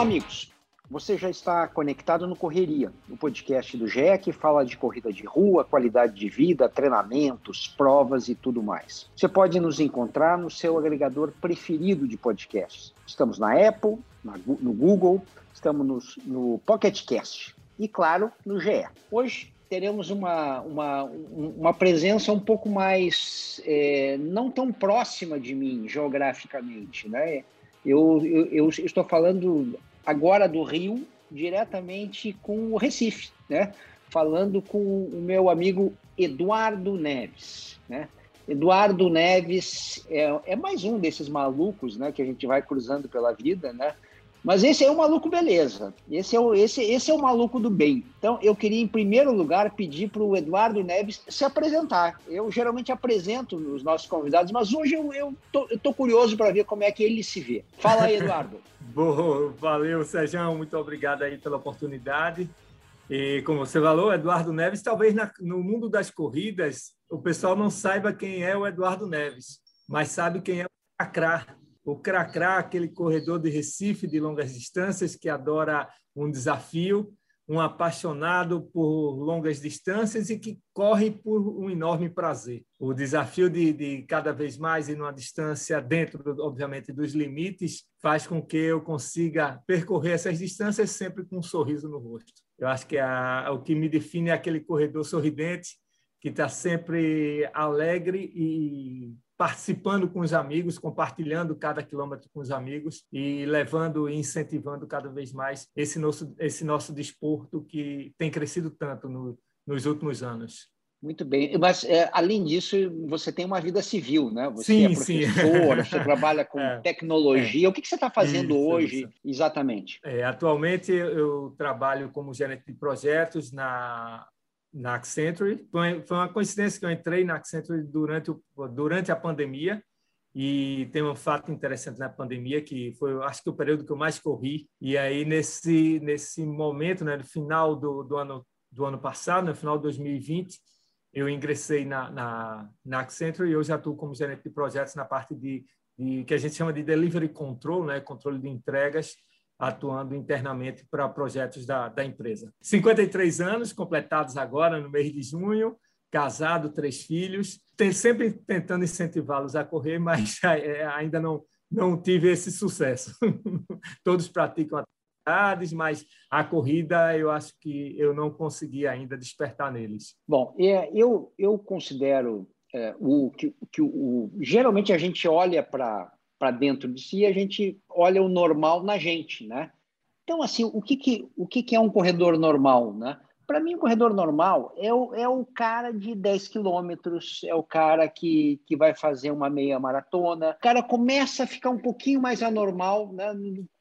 Olá, amigos. Você já está conectado no Correria, o podcast do GE que fala de corrida de rua, qualidade de vida, treinamentos, provas e tudo mais. Você pode nos encontrar no seu agregador preferido de podcasts. Estamos na Apple, no Google, estamos no, no Pocket e, claro, no GE. Hoje teremos uma, uma, uma presença um pouco mais, é, não tão próxima de mim geograficamente, né? Eu, eu, eu, estou falando agora do Rio, diretamente com o Recife, né? Falando com o meu amigo Eduardo Neves, né? Eduardo Neves é, é mais um desses malucos, né? Que a gente vai cruzando pela vida, né? Mas esse é o maluco beleza. Esse é o, esse, esse é o maluco do bem. Então, eu queria, em primeiro lugar, pedir para o Eduardo Neves se apresentar. Eu geralmente apresento os nossos convidados, mas hoje eu, eu, tô, eu tô curioso para ver como é que ele se vê. Fala aí, Eduardo. Boa, valeu, Sérgio. Muito obrigado aí pela oportunidade. E como você falou, Eduardo Neves, talvez na, no mundo das corridas o pessoal não saiba quem é o Eduardo Neves, mas sabe quem é o Cacrá o Cracrá, aquele corredor de Recife de longas distâncias que adora um desafio, um apaixonado por longas distâncias e que corre por um enorme prazer. O desafio de, de cada vez mais ir numa distância dentro, obviamente, dos limites, faz com que eu consiga percorrer essas distâncias sempre com um sorriso no rosto. Eu acho que a, o que me define é aquele corredor sorridente que está sempre alegre e participando com os amigos, compartilhando cada quilômetro com os amigos e levando e incentivando cada vez mais esse nosso, esse nosso desporto que tem crescido tanto no, nos últimos anos. Muito bem, mas é, além disso, você tem uma vida civil, né? Você sim, é professor, você trabalha com é, tecnologia. É. O que, que você está fazendo isso, hoje, isso. exatamente? É, atualmente, eu trabalho como gerente de projetos na na Accenture. Foi, uma coincidência que eu entrei na Accenture durante, o, durante a pandemia e tem um fato interessante na pandemia que foi, acho que o período que eu mais corri. E aí nesse nesse momento, né, no final do, do ano do ano passado, no final de 2020, eu ingressei na, na, na Accenture e já atuo como gerente de projetos na parte de, de que a gente chama de delivery control, né, controle de entregas atuando internamente para projetos da, da empresa. 53 anos completados agora, no mês de junho, casado, três filhos, tem, sempre tentando incentivá-los a correr, mas é, ainda não, não tive esse sucesso. Todos praticam atividades, mas a corrida eu acho que eu não consegui ainda despertar neles. Bom, é, eu, eu considero é, o que, que o, geralmente a gente olha para para dentro de si, a gente olha o normal na gente, né? Então, assim, o que, que, o que, que é um corredor normal, né? Para mim, um corredor normal é o, é o cara de 10 quilômetros, é o cara que, que vai fazer uma meia maratona. O cara começa a ficar um pouquinho mais anormal né,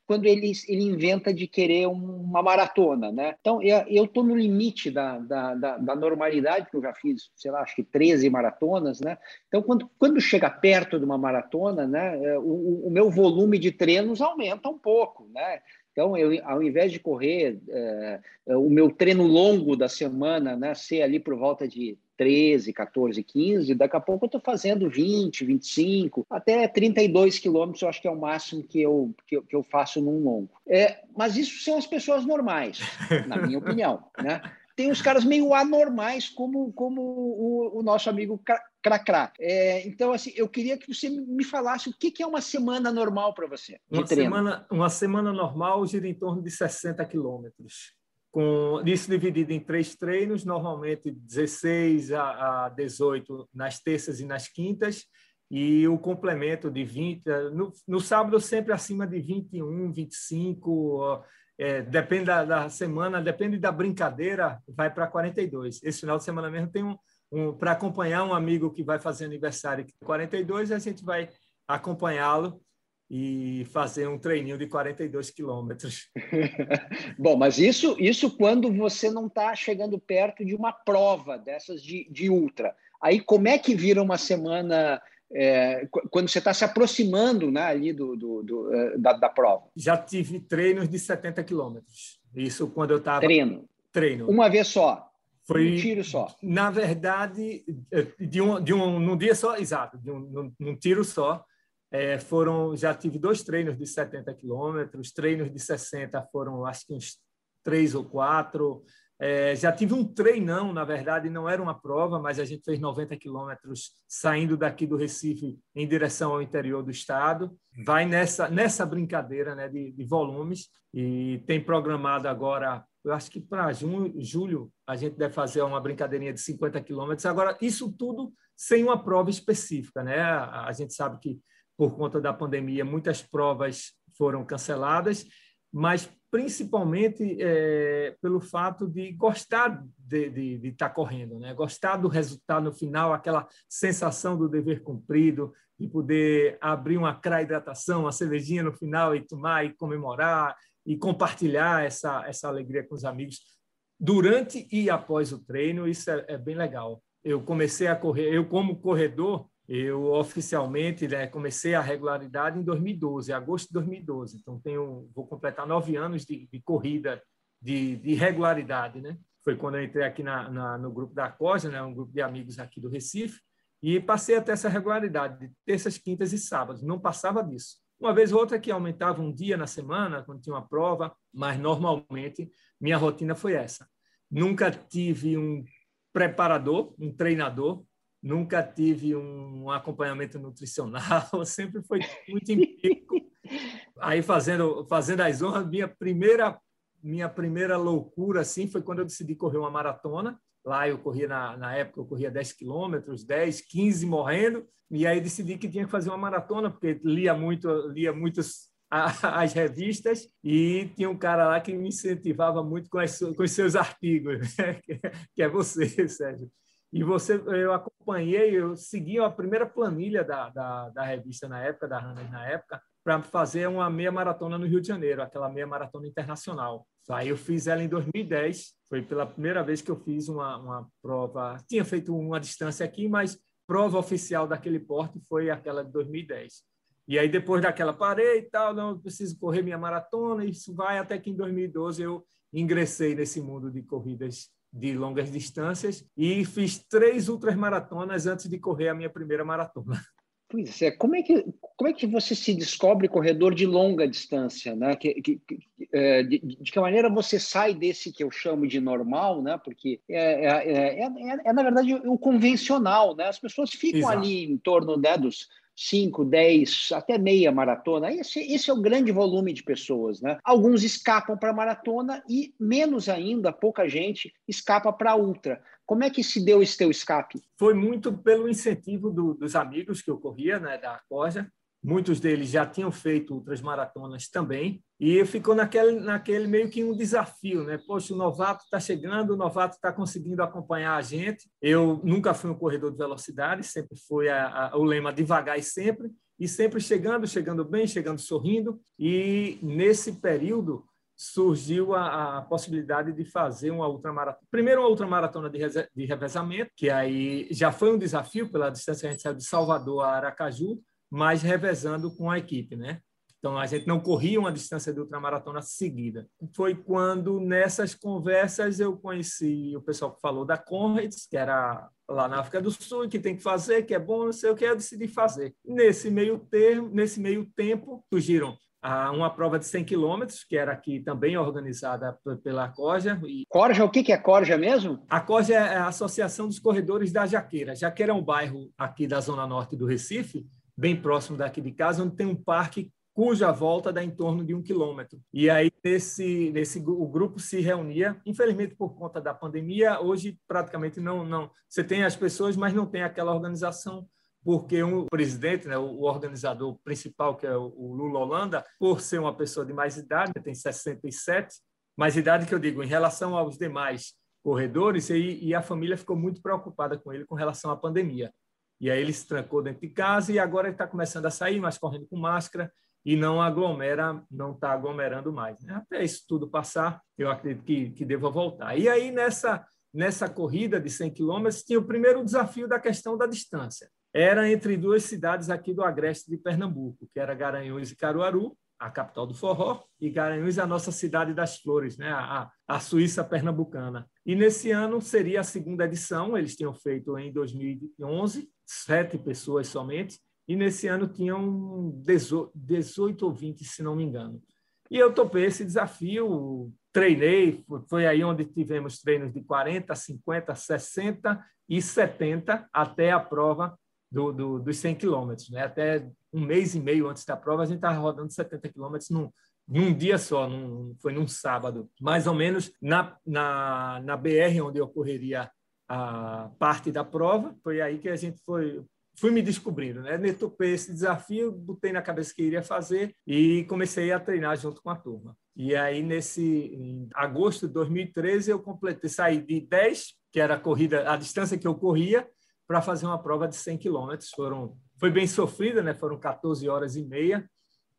quando ele, ele inventa de querer uma maratona, né? Então, eu estou no limite da, da, da, da, normalidade, que eu já fiz, sei lá, acho que 13 maratonas, né? Então, quando, quando chega perto de uma maratona, né, é, o, o meu volume de treinos aumenta um pouco, né? Então, eu, ao invés de correr é, o meu treino longo da semana, né, ser ali por volta de 13, 14, 15, daqui a pouco eu estou fazendo 20, 25, até 32 quilômetros, eu acho que é o máximo que eu, que eu, que eu faço num longo. É, mas isso são as pessoas normais, na minha opinião. Né? Tem os caras meio anormais, como, como o, o nosso amigo Cracrá. É, então, assim, eu queria que você me falasse o que, que é uma semana normal para você. Uma semana, uma semana normal gira em torno de 60 quilômetros com isso dividido em três treinos, normalmente 16 a, a 18 nas terças e nas quintas, e o complemento de 20. No, no sábado, sempre acima de 21, 25, é, depende da, da, semana, depende da brincadeira, vai para 42. Esse final de semana mesmo tem um, um para acompanhar um amigo que vai fazer aniversário 42, a gente vai acompanhá-lo e fazer um treininho de 42 quilômetros. Bom, mas isso, isso quando você não está chegando perto de uma prova dessas de, de ultra. Aí como é que vira uma semana é, quando você está se aproximando né, ali do, do, do é, da, da, prova? Já tive treinos de 70 quilômetros. Isso quando eu estava... Treino? Treino. Uma vez só? Foi, um tiro só? Na verdade, de um, de um, num dia só, exato, de um, num, num tiro só, é, foram, já tive dois treinos de 70 quilômetros, treinos de 60 foram acho que uns três ou quatro. É, já tive um treinão, na verdade, não era uma prova, mas a gente fez 90 quilômetros saindo daqui do Recife em direção ao interior do estado. Vai nessa, nessa brincadeira né, de, de volumes e tem programado agora, eu acho que para julho a gente deve fazer uma brincadeirinha de 50 quilômetros. Agora, isso tudo sem uma prova específica. Né? A gente sabe que por conta da pandemia, muitas provas foram canceladas, mas principalmente é, pelo fato de gostar de estar tá correndo, né? gostar do resultado no final, aquela sensação do dever cumprido, de poder abrir uma hidratação, uma cervejinha no final e tomar e comemorar e compartilhar essa, essa alegria com os amigos durante e após o treino, isso é, é bem legal. Eu comecei a correr, eu como corredor, eu oficialmente né, comecei a regularidade em 2012, agosto de 2012. Então tenho, vou completar nove anos de, de corrida de, de, regularidade, né? Foi quando eu entrei aqui na, na, no grupo da Cosa, né, um grupo de amigos aqui do Recife, e passei até essa regularidade de terças, quintas e sábados. Não passava disso. Uma vez ou outra que aumentava um dia na semana quando tinha uma prova, mas normalmente minha rotina foi essa. Nunca tive um preparador, um treinador, nunca tive um acompanhamento nutricional, sempre foi muito empírico. Aí fazendo fazendo as honras, minha primeira minha primeira loucura assim foi quando eu decidi correr uma maratona. Lá eu corria na, na época eu corria 10 quilômetros, 10, 15 morrendo, e aí decidi que tinha que fazer uma maratona porque lia muito lia muitas as revistas e tinha um cara lá que me incentivava muito com, as, com os seus artigos, que é você, Sérgio. E você, eu acompanhei, eu segui a primeira planilha da, da, da revista na época, da Runners na época, para fazer uma meia maratona no Rio de Janeiro, aquela meia maratona internacional. Aí eu fiz ela em 2010, foi pela primeira vez que eu fiz uma, uma prova. Tinha feito uma distância aqui, mas prova oficial daquele porte foi aquela de 2010. E aí depois daquela parei e tal, não preciso correr minha maratona, isso vai até que em 2012 eu ingressei nesse mundo de corridas de longas distâncias e fiz três ultramaratonas antes de correr a minha primeira maratona. Pois é, como é que, como é que você se descobre corredor de longa distância? Né? Que, que, que, é, de, de, que maneira você sai desse que eu chamo de normal, né? porque é, é, é, é, é na verdade, o convencional. Né? As pessoas ficam Exato. ali em torno né, dos 5, 10, até meia maratona. Esse, esse é o grande volume de pessoas. Né? Alguns escapam para a maratona e, menos ainda, pouca gente escapa para ultra. Como é que se deu esse teu escape? Foi muito pelo incentivo do, dos amigos que eu corria, né, da Corja, muitos deles já tinham feito outras maratonas também, e ficou naquele, naquele meio que um desafio, né? Poxa, o novato está chegando, o novato está conseguindo acompanhar a gente. Eu nunca fui um corredor de velocidade, sempre foi a, a, o lema devagar e sempre, e sempre chegando, chegando bem, chegando sorrindo, e nesse período surgiu a, a, possibilidade de fazer uma ultramaratona. Primeiro, uma ultramaratona de, de revezamento, que aí já foi um desafio pela distância que a gente saiu de Salvador a Aracaju, mas revezando com a equipe, né? Então, a gente não corria uma distância de ultramaratona seguida. Foi quando, nessas conversas, eu conheci o pessoal que falou da Conrads, que era lá na África do Sul, que tem que fazer, que é bom, não sei o que, eu decidi fazer. Nesse meio, termo, nesse meio tempo, surgiram ah, uma prova de 100 quilômetros, que era aqui também organizada pela Corja. E... Corja, o que é Corja mesmo? A Corja é a Associação dos Corredores da Jaqueira. Jaqueira é um bairro aqui da zona norte do Recife, bem próximo daqui de casa, onde tem um parque cuja volta dá em torno de um quilômetro. E aí, nesse, nesse, o grupo se reunia, infelizmente por conta da pandemia, hoje praticamente não, não. Você tem as pessoas, mas não tem aquela organização, porque um presidente, né, o organizador principal, que é o Lula Holanda, por ser uma pessoa de mais idade, tem 67, mais idade que eu digo, em relação aos demais corredores, e, e a família ficou muito preocupada com ele com relação à pandemia. E aí ele se trancou dentro de casa e agora ele está começando a sair, mas correndo com máscara e não aglomera, não está aglomerando mais. Né? Até isso tudo passar, eu acredito que, que deva voltar. E aí, nessa, nessa corrida de 100 quilômetros, tinha o primeiro desafio da questão da distância. Era entre duas cidades aqui do agreste de Pernambuco, que era Garanhuns e Caruaru, a capital do forró, e Garanhuns a nossa cidade das flores, né? a, a Suíça pernambucana. E nesse ano seria a segunda edição, eles tinham feito em 2011, sete pessoas somente, e nesse ano tinham 18 ou 20, se não me engano. E eu topei esse desafio, treinei, foi aí onde tivemos treinos de 40, 50, 60 e 70 até a prova do, do, dos 100 quilômetros. Né? Até um mês e meio antes da prova, a gente estava rodando 70 quilômetros num, num dia só, num, foi num sábado, mais ou menos na, na, na BR, onde ocorreria a parte da prova. Foi aí que a gente foi fui me descobrindo, né? Netopei esse desafio, botei na cabeça que iria fazer e comecei a treinar junto com a turma. E aí, nesse em agosto de 2013, eu completei, saí de 10, que era a corrida, a distância que eu corria, para fazer uma prova de 100 quilômetros. Foram, foi bem sofrida, né? Foram 14 horas e meia,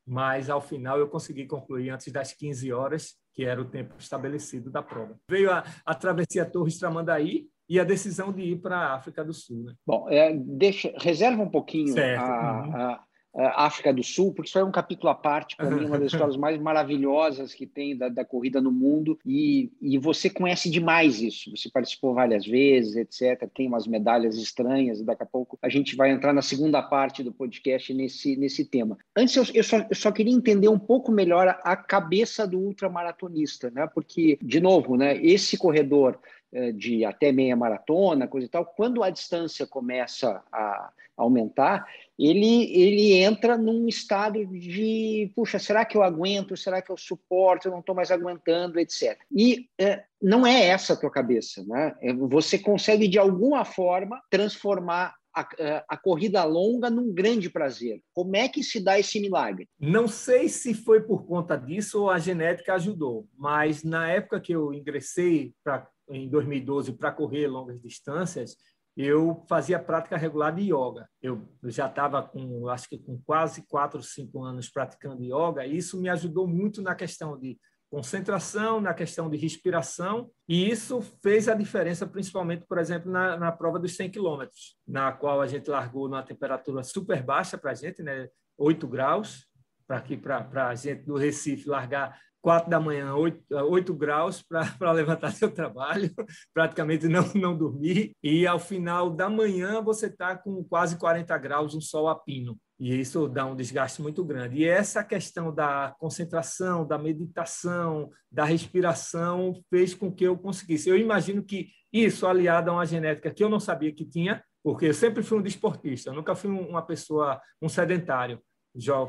mas ao final eu consegui concluir antes das 15 horas, que era o tempo estabelecido da prova. Veio a, a travessia Torres Tramandaí, e a decisão de ir para a África do Sul. Né? Bom, é, deixa, reserva um pouquinho a, uhum. a, a, África do Sul, porque isso é um capítulo à parte, para mim, uma das histórias mais maravilhosas que tem da, da, corrida no mundo, e, e você conhece demais isso, você participou várias vezes, etc., tem umas medalhas estranhas, e daqui a pouco a gente vai entrar na segunda parte do podcast nesse, nesse tema. Antes, eu, eu, só, eu só queria entender um pouco melhor a, a cabeça do ultramaratonista, né? porque, de novo, né, esse corredor eh, de até meia maratona, coisa e tal, quando a distância começa a aumentar, ele, ele entra num estado de, puxa, será que eu aguento? Será que eu suporto? Eu não estou mais aguentando, etc. E é, não é essa a tua cabeça, né? É, você consegue, de alguma forma, transformar a, a, corrida longa num grande prazer. Como é que se dá esse milagre? Não sei se foi por conta disso ou a genética ajudou, mas na época que eu ingressei para em 2012 para correr longas distâncias, eu fazia prática regular de yoga. Eu já estava com, acho que com quase 4, 5 anos praticando yoga, e isso me ajudou muito na questão de concentração, na questão de respiração, e isso fez a diferença, principalmente, por exemplo, na, na prova dos 100 quilômetros, na qual a gente largou numa temperatura super baixa para a gente, né, 8 graus, para para a gente do Recife largar quatro da manhã, oito, oito graus para levantar seu trabalho, praticamente não, não dormir, e ao final da manhã você está com quase 40 graus, um sol a pino. E isso dá um desgaste muito grande. E essa questão da concentração, da meditação, da respiração, fez com que eu conseguisse. Eu imagino que isso, aliado a uma genética que eu não sabia que tinha, porque eu sempre fui um desportista, nunca fui uma pessoa, um sedentário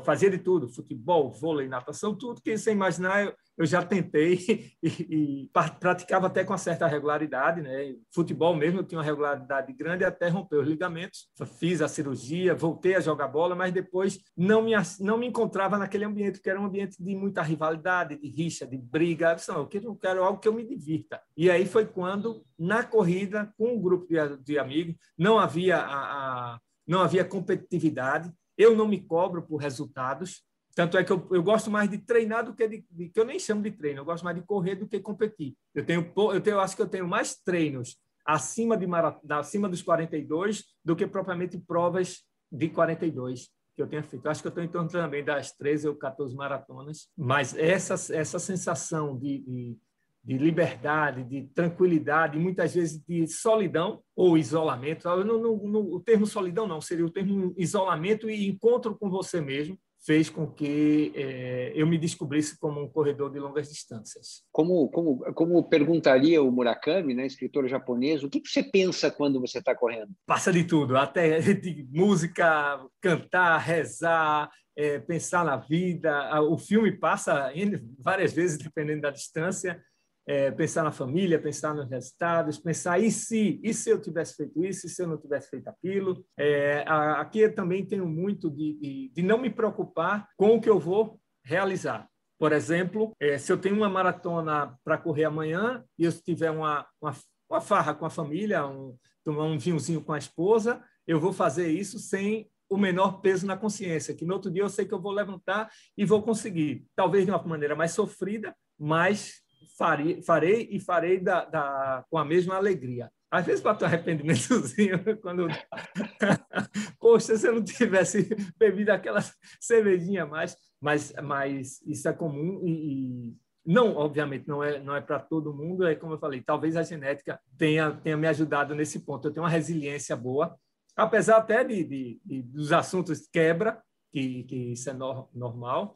fazia de tudo, futebol, vôlei, natação, tudo que você imaginar, eu, eu já tentei e, e, praticava até com uma certa regularidade, né? Futebol mesmo, eu tinha uma regularidade grande até romper os ligamentos. Fiz a cirurgia, voltei a jogar bola, mas depois não me, não me encontrava naquele ambiente, que era um ambiente de muita rivalidade, de rixa, de briga. Não, eu quero algo que eu me divirta. E aí foi quando, na corrida, com um grupo de, de amigos, não havia a, a não havia competitividade, eu não me cobro por resultados. Tanto é que eu, eu gosto mais de treinar do que de, de, que eu nem chamo de treino. Eu gosto mais de correr do que competir. Eu tenho, eu tenho, eu acho que eu tenho mais treinos acima de acima dos 42 do que propriamente provas de 42 que eu tenho feito. Eu acho que eu estou em torno também das 13 ou 14 maratonas, mas essa essa sensação de, de de liberdade, de tranquilidade, muitas vezes de solidão ou isolamento. O termo solidão não, seria o termo isolamento e encontro com você mesmo fez com que é, eu me descobrisse como um corredor de longas distâncias. Como, como, como perguntaria o Murakami, né, escritor japonês, o que, que você pensa quando você está correndo? Passa de tudo, até de música, cantar, rezar, é, pensar na vida. O filme passa várias vezes, dependendo da distância é, pensar na família, pensar nos resultados, pensar e se, e se eu tivesse feito isso, e se eu não tivesse feito aquilo. É, aqui eu também tenho muito de, de, de, não me preocupar com o que eu vou realizar. Por exemplo, é, se eu tenho uma maratona para correr amanhã e eu tiver uma, uma, uma farra com a família, um, tomar um vinhozinho com a esposa, eu vou fazer isso sem o menor peso na consciência, que no outro dia eu sei que eu vou levantar e vou conseguir. Talvez de uma maneira mais sofrida, mas farei, farei e farei da, da, com a mesma alegria. Às vezes bate um arrependimentozinho quando. Poxa, se eu não tivesse bebido aquela cervejinha mais, mas, mas isso é comum e, e não, obviamente, não é, não é para todo mundo. É como eu falei, talvez a genética tenha, tenha me ajudado nesse ponto. Eu tenho uma resiliência boa apesar até de, de, de dos assuntos quebra, que, que isso é no, normal,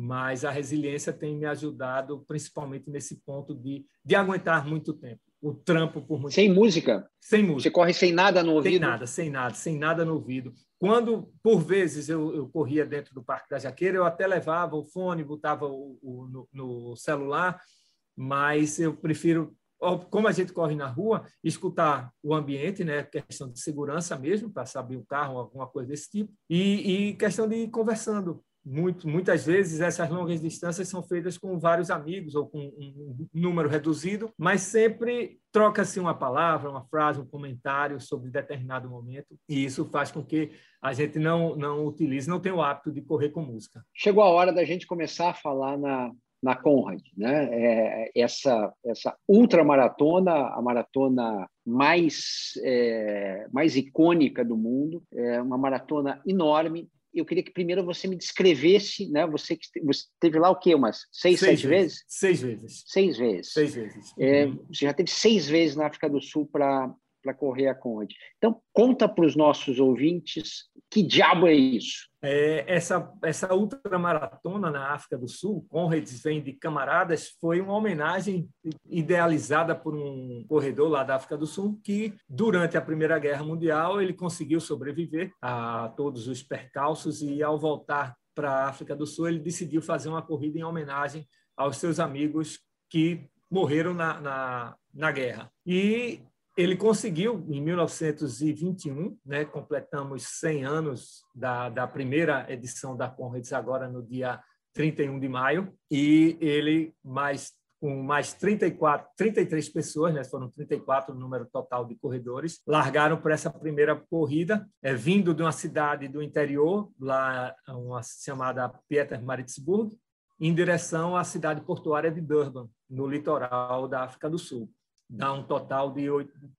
mas a resiliência tem me ajudado principalmente nesse ponto de, de aguentar muito tempo o trampo por muito Sem tempo. música? Sem música. Você corre sem nada no ouvido? Sem nada, sem nada, sem nada no ouvido. Quando, por vezes, eu, eu corria dentro do Parque da Jaqueira, eu até levava o fone, botava o, o no, no, celular, mas eu prefiro, como a gente corre na rua, escutar o ambiente, né? questão de segurança mesmo, para saber o carro, alguma coisa desse tipo, e, e questão de ir conversando, muito, muitas vezes essas longas distâncias são feitas com vários amigos ou com um número reduzido, mas sempre troca-se uma palavra, uma frase, um comentário sobre determinado momento, e isso faz com que a gente não, não utilize, não tenha o hábito de correr com música. Chegou a hora da gente começar a falar na, na Conrad, né? É, essa essa ultramaratona, a maratona mais é, mais icônica do mundo, é uma maratona enorme, eu queria que primeiro você me descrevesse, né? Você que você teve lá o quê? Umas seis, seis sete vezes. vezes? Seis vezes. Seis vezes. Seis vezes. É, uhum. você já teve seis vezes na África do Sul para para correr a Conde. Então, conta para os nossos ouvintes que diabo é isso. É, essa, essa ultramaratona na África do Sul, Conrads vem de camaradas, foi uma homenagem idealizada por um corredor lá da África do Sul que, durante a Primeira Guerra Mundial, ele conseguiu sobreviver a todos os percalços e, ao voltar para a África do Sul, ele decidiu fazer uma corrida em homenagem aos seus amigos que morreram na, na, na guerra. E ele conseguiu, em 1921, né, completamos 100 anos da, da primeira edição da Conrads, agora no dia 31 de maio, e ele, mais com mais 34, 33 pessoas, né, foram 34 o número total de corredores, largaram para essa primeira corrida, é, vindo de uma cidade do interior, lá uma chamada Pietermaritzburg, em direção à cidade portuária de Durban, no litoral da África do Sul dá um total de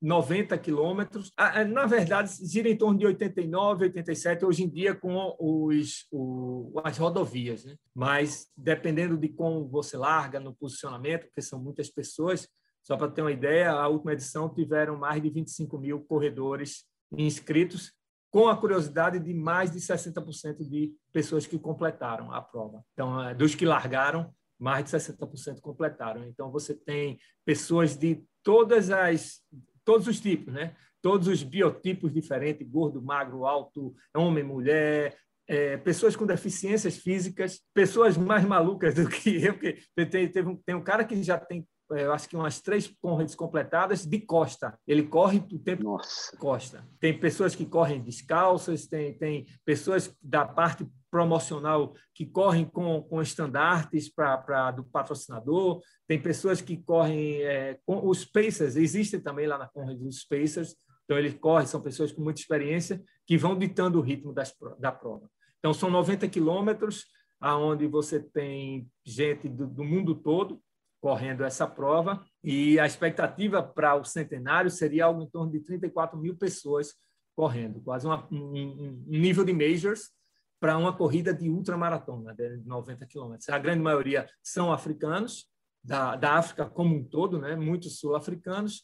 90 quilômetros. Ah, é, na verdade, gira em torno de 89, 87, hoje em dia com os, o, as rodovias. Né? Mas, dependendo de como você larga no posicionamento, porque são muitas pessoas, só para ter uma ideia, a última edição tiveram mais de 25 mil corredores inscritos, com a curiosidade de mais de 60% de pessoas que completaram a prova. Então, é, dos que largaram, mais de 60% completaram. Então, você tem pessoas de todas as, todos os tipos, né? todos os biotipos diferentes, gordo, magro, alto, homem, mulher, é, pessoas com deficiências físicas, pessoas mais malucas do que eu, que tem, um, tem um cara que já tem eu acho que umas três corridas completadas de costa. Ele corre o tempo Nossa. costa. Tem pessoas que correm descalças, tem, tem pessoas da parte promocional que correm com, com estandartes pra, pra, do patrocinador, tem pessoas que correm é, com os Pacers, existem também lá na corrida dos Pacers, então eles correm, são pessoas com muita experiência que vão ditando o ritmo das, da prova. Então são 90 quilômetros, aonde você tem gente do, do mundo todo, correndo essa prova e a expectativa para o centenário seria algo em torno de 34 mil pessoas correndo, quase uma, um, um, nível de majors para uma corrida de ultramaratona de 90 quilômetros. A grande maioria são africanos, da, da África como um todo, né? muitos sul-africanos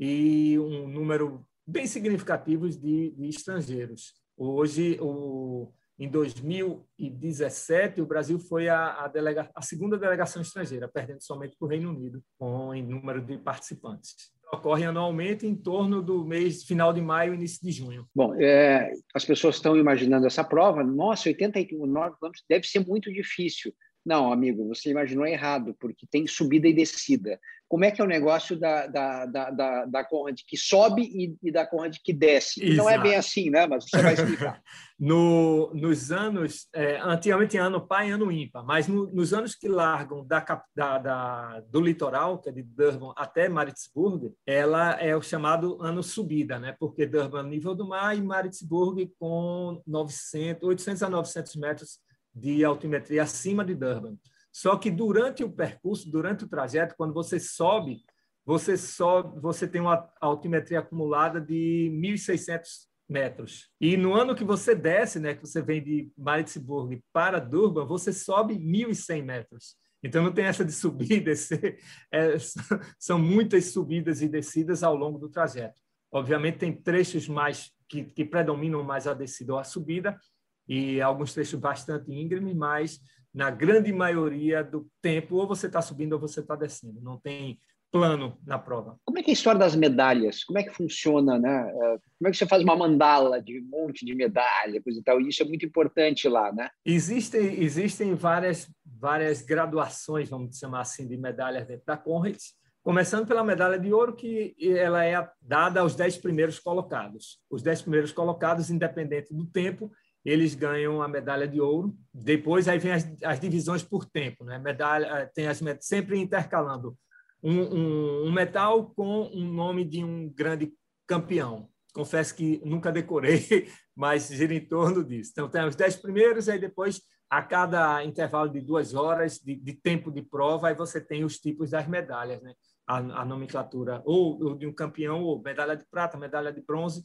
e um número bem significativo de, de estrangeiros. Hoje, o, em 2017, o Brasil foi a, a, delega, a segunda delegação estrangeira, perdendo somente para o Reino Unido, com em número de participantes. Ocorre anualmente em torno do mês final de maio, início de junho. Bom, é, as pessoas estão imaginando essa prova. Nossa, 89 quilômetros deve ser muito difícil. Não, amigo, você imaginou errado, porque tem subida e descida. Como é que é o negócio da, da, da, da, da Conrad que sobe e, e da Conrad que desce? Exato. Não é bem assim, né? Mas você vai explicar. no, nos anos, é, antigamente ano par e ano ímpar, mas no, nos anos que largam da, da, da, do litoral, que é de Durban até Maritzburg, ela é o chamado ano subida, né? Porque Durban é nível do mar e Maritzburg com 900, 800 a 900 metros de altimetria acima de Durban. Só que durante o percurso, durante o trajeto, quando você sobe, você sobe, você tem uma altimetria acumulada de 1.600 metros. E no ano que você desce, né, que você vem de Maritzburg para Durban, você sobe 1.100 metros. Então não tem essa de subir e descer, é, são muitas subidas e descidas ao longo do trajeto. Obviamente tem trechos mais que, que predominam mais a descida ou a subida, e alguns trechos bastante íngremes, mas na grande maioria do tempo, ou você está subindo ou você está descendo. Não tem plano na prova. Como é que é a história das medalhas? Como é que funciona, né? É, como é que você faz uma mandala de um monte de medalha, coisa e tal? Isso é muito importante lá, né? Existem existem várias várias graduações, vamos chamar assim, de medalhas dentro da Conrads, começando pela medalha de ouro que ela é dada aos dez primeiros colocados. Os dez primeiros colocados, independente do tempo, eles ganham a medalha de ouro. Depois aí vem as, as divisões por tempo, né? Medalha tem as sempre intercalando um, um, um, metal com um nome de um grande campeão. Confesso que nunca decorei, mas gira em torno disso. Então, tem os dez primeiros, aí depois, a cada intervalo de duas horas de, de tempo de prova, aí você tem os tipos das medalhas, né? A, a nomenclatura ou, ou, de um campeão, ou medalha de prata, medalha de bronze,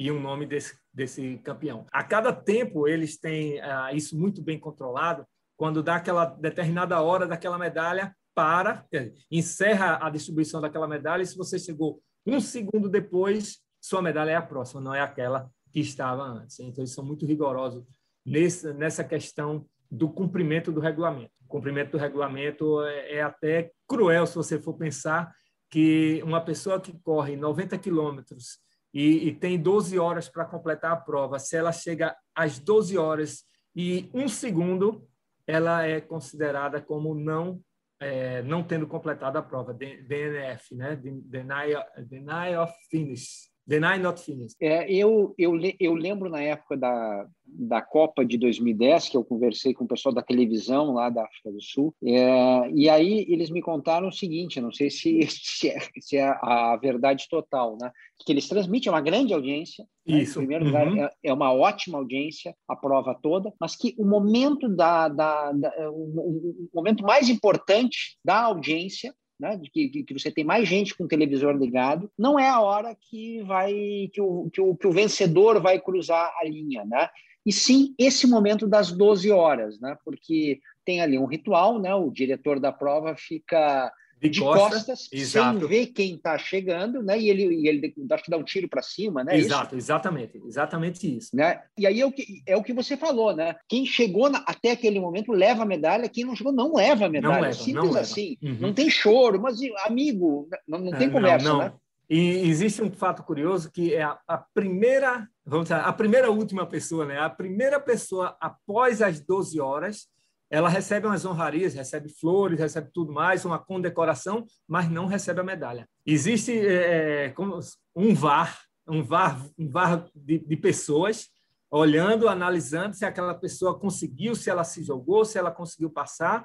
e um nome desse, desse campeão. A cada tempo, eles têm ah, isso muito bem controlado. Quando dá aquela determinada hora daquela medalha, para, encerra a distribuição daquela medalha, e se você chegou um segundo depois, sua medalha é a próxima, não é aquela que estava antes. Então, eles são muito rigorosos nesse, nessa questão do cumprimento do regulamento. O cumprimento do regulamento é, é até cruel se você for pensar que uma pessoa que corre 90 quilômetros e, e, tem 12 horas para completar a prova, se ela chega às 12 horas e um segundo, ela é considerada como não é, não tendo completado a prova, DNF, né? Deny, deny of finish. Deny not finish. É, eu, eu, eu lembro na época da, da Copa de 2010, que eu conversei com o pessoal da televisão lá da África do Sul, é, e aí eles me contaram o seguinte, não sei se, se, é, se é a verdade total, né? que eles transmitem uma grande audiência, Isso. Né? em primeiro lugar, uhum. é, é, uma ótima audiência, a prova toda, mas que o momento da, da, da o, o, momento mais importante da audiência né, de que, que você tem mais gente com o televisor ligado, não é a hora que vai que o, que o, que o vencedor vai cruzar a linha, né? E sim esse momento das 12 horas, né? Porque tem ali um ritual, né? O diretor da prova fica de, de costas, sem ver quem está chegando, né? E ele, e ele acho que dá um tiro para cima, né? Exato, isso? exatamente, exatamente isso. Né? E aí é o que é o que você falou, né? Quem chegou na, até aquele momento leva a medalha, quem não chegou não leva a medalha. Não leva, Simples não assim. Uhum. Não tem choro, mas amigo, não, não tem é, conversa, não, não. né? E existe um fato curioso que é a, a, primeira, vamos dizer, a primeira última pessoa, né? A primeira pessoa após as 12 horas ela recebe umas honrarias, recebe flores, recebe tudo mais, uma condecoração, mas não recebe a medalha. Existe é, um VAR, um VAR, um VAR de, de pessoas olhando, analisando se aquela pessoa conseguiu, se ela se jogou, se ela conseguiu passar.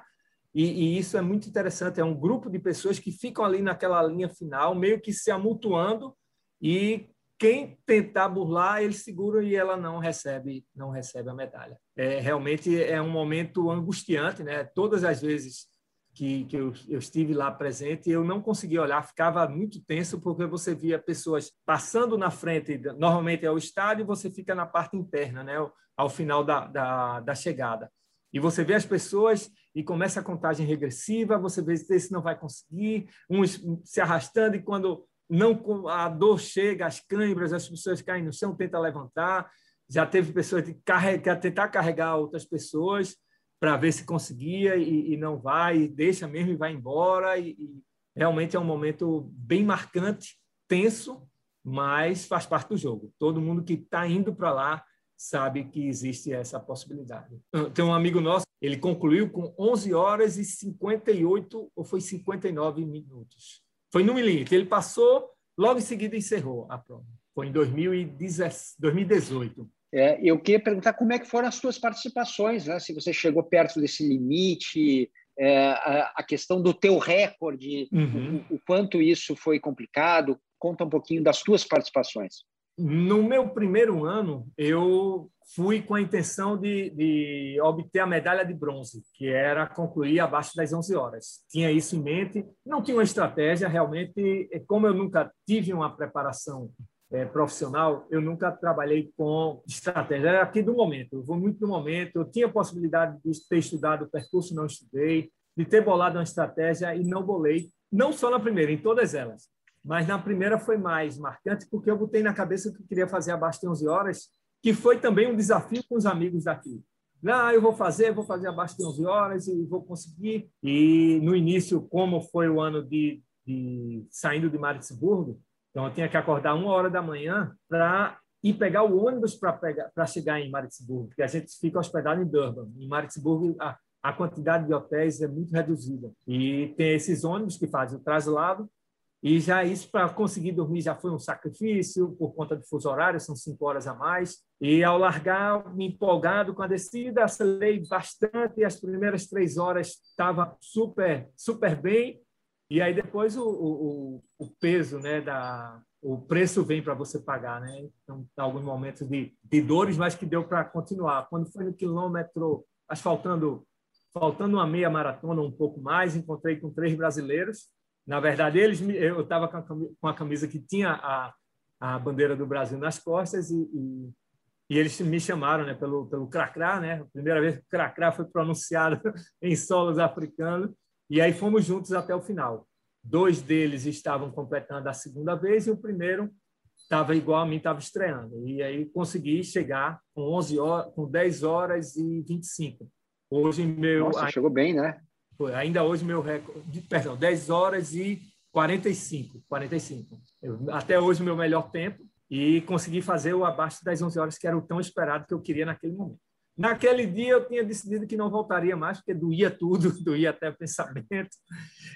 E, e, isso é muito interessante. É um grupo de pessoas que ficam ali naquela linha final, meio que se amultuando e quem tentar burlar, ele segura e ela não recebe, não recebe a medalha. É, realmente é um momento angustiante, né? Todas as vezes que, que eu, eu, estive lá presente, eu não conseguia olhar, ficava muito tenso, porque você via pessoas passando na frente, normalmente é o estádio, você fica na parte interna, né? Ao final da, da, da chegada. E você vê as pessoas e começa a contagem regressiva, você vê se não vai conseguir, uns se arrastando, e quando não a dor chega, as câimbras, as pessoas caem no chão, tenta levantar. Já teve pessoas que carregar, tentar carregar outras pessoas para ver se conseguia e, e, não vai, e deixa mesmo e vai embora. E, e realmente é um momento bem marcante, tenso, mas faz parte do jogo. Todo mundo que está indo para lá sabe que existe essa possibilidade. Tem um amigo nosso, ele concluiu com 11 horas e 58 ou foi 59 minutos. Foi no milímetro. Ele passou, logo em seguida encerrou a prova. Foi em 2018. É, eu queria perguntar como é que foram as suas participações, né? Se você chegou perto desse limite, é, a, a, questão do teu recorde, uhum. o, o, quanto isso foi complicado. Conta um pouquinho das tuas participações. No meu primeiro ano, eu fui com a intenção de, de, obter a medalha de bronze, que era concluir abaixo das 11 horas. Tinha isso em mente, não tinha uma estratégia, realmente, como eu nunca tive uma preparação é, profissional, eu nunca trabalhei com estratégia, era aqui do momento, eu vou muito do momento, eu tinha possibilidade de ter estudado o percurso, não estudei, de ter bolado uma estratégia e não bolei, não só na primeira, em todas elas. Mas na primeira foi mais marcante, porque eu botei na cabeça que eu queria fazer abaixo de 11 horas, que foi também um desafio com os amigos daqui. Não, eu vou fazer, vou fazer abaixo de 11 horas e vou conseguir. E no início, como foi o ano de, de saindo de Maritzburgo, então eu tinha que acordar uma hora da manhã para ir pegar o ônibus para chegar em Maritzburgo, porque a gente fica hospedado em Durban. Em Maritzburgo, a, a quantidade de hotéis é muito reduzida. E tem esses ônibus que fazem o traslado e já isso para conseguir dormir já foi um sacrifício por conta do fuso horário, são cinco horas a mais. E ao largar, me empolgado com a descida, acelerei bastante. E as primeiras três horas estava super, super bem. E aí depois o, o, o peso, né, da, o preço vem para você pagar, né? Então, alguns momentos de, de dores, mas que deu para continuar. Quando foi no quilômetro, acho faltando faltando uma meia maratona, um pouco mais, encontrei com três brasileiros na verdade, eles eu estava com a camisa que tinha a, a bandeira do Brasil nas costas e, e, e eles me chamaram né, pelo, pelo Cracrá, né? A primeira vez que o Cracrá foi pronunciado em solos africanos. E aí fomos juntos até o final. Dois deles estavam completando a segunda vez e o primeiro estava igual a mim, estava estreando. E aí consegui chegar com 11 horas, com 10 horas e 25. Hoje meu Nossa, chegou bem, né? Foi, ainda hoje meu recorde, perdão, 10 horas e 45, 45. Eu, até hoje meu melhor tempo e consegui fazer o abaixo das 11 horas que era o tão esperado que eu queria naquele momento. Naquele dia eu tinha decidido que não voltaria mais, porque doía tudo, doía até o pensamento.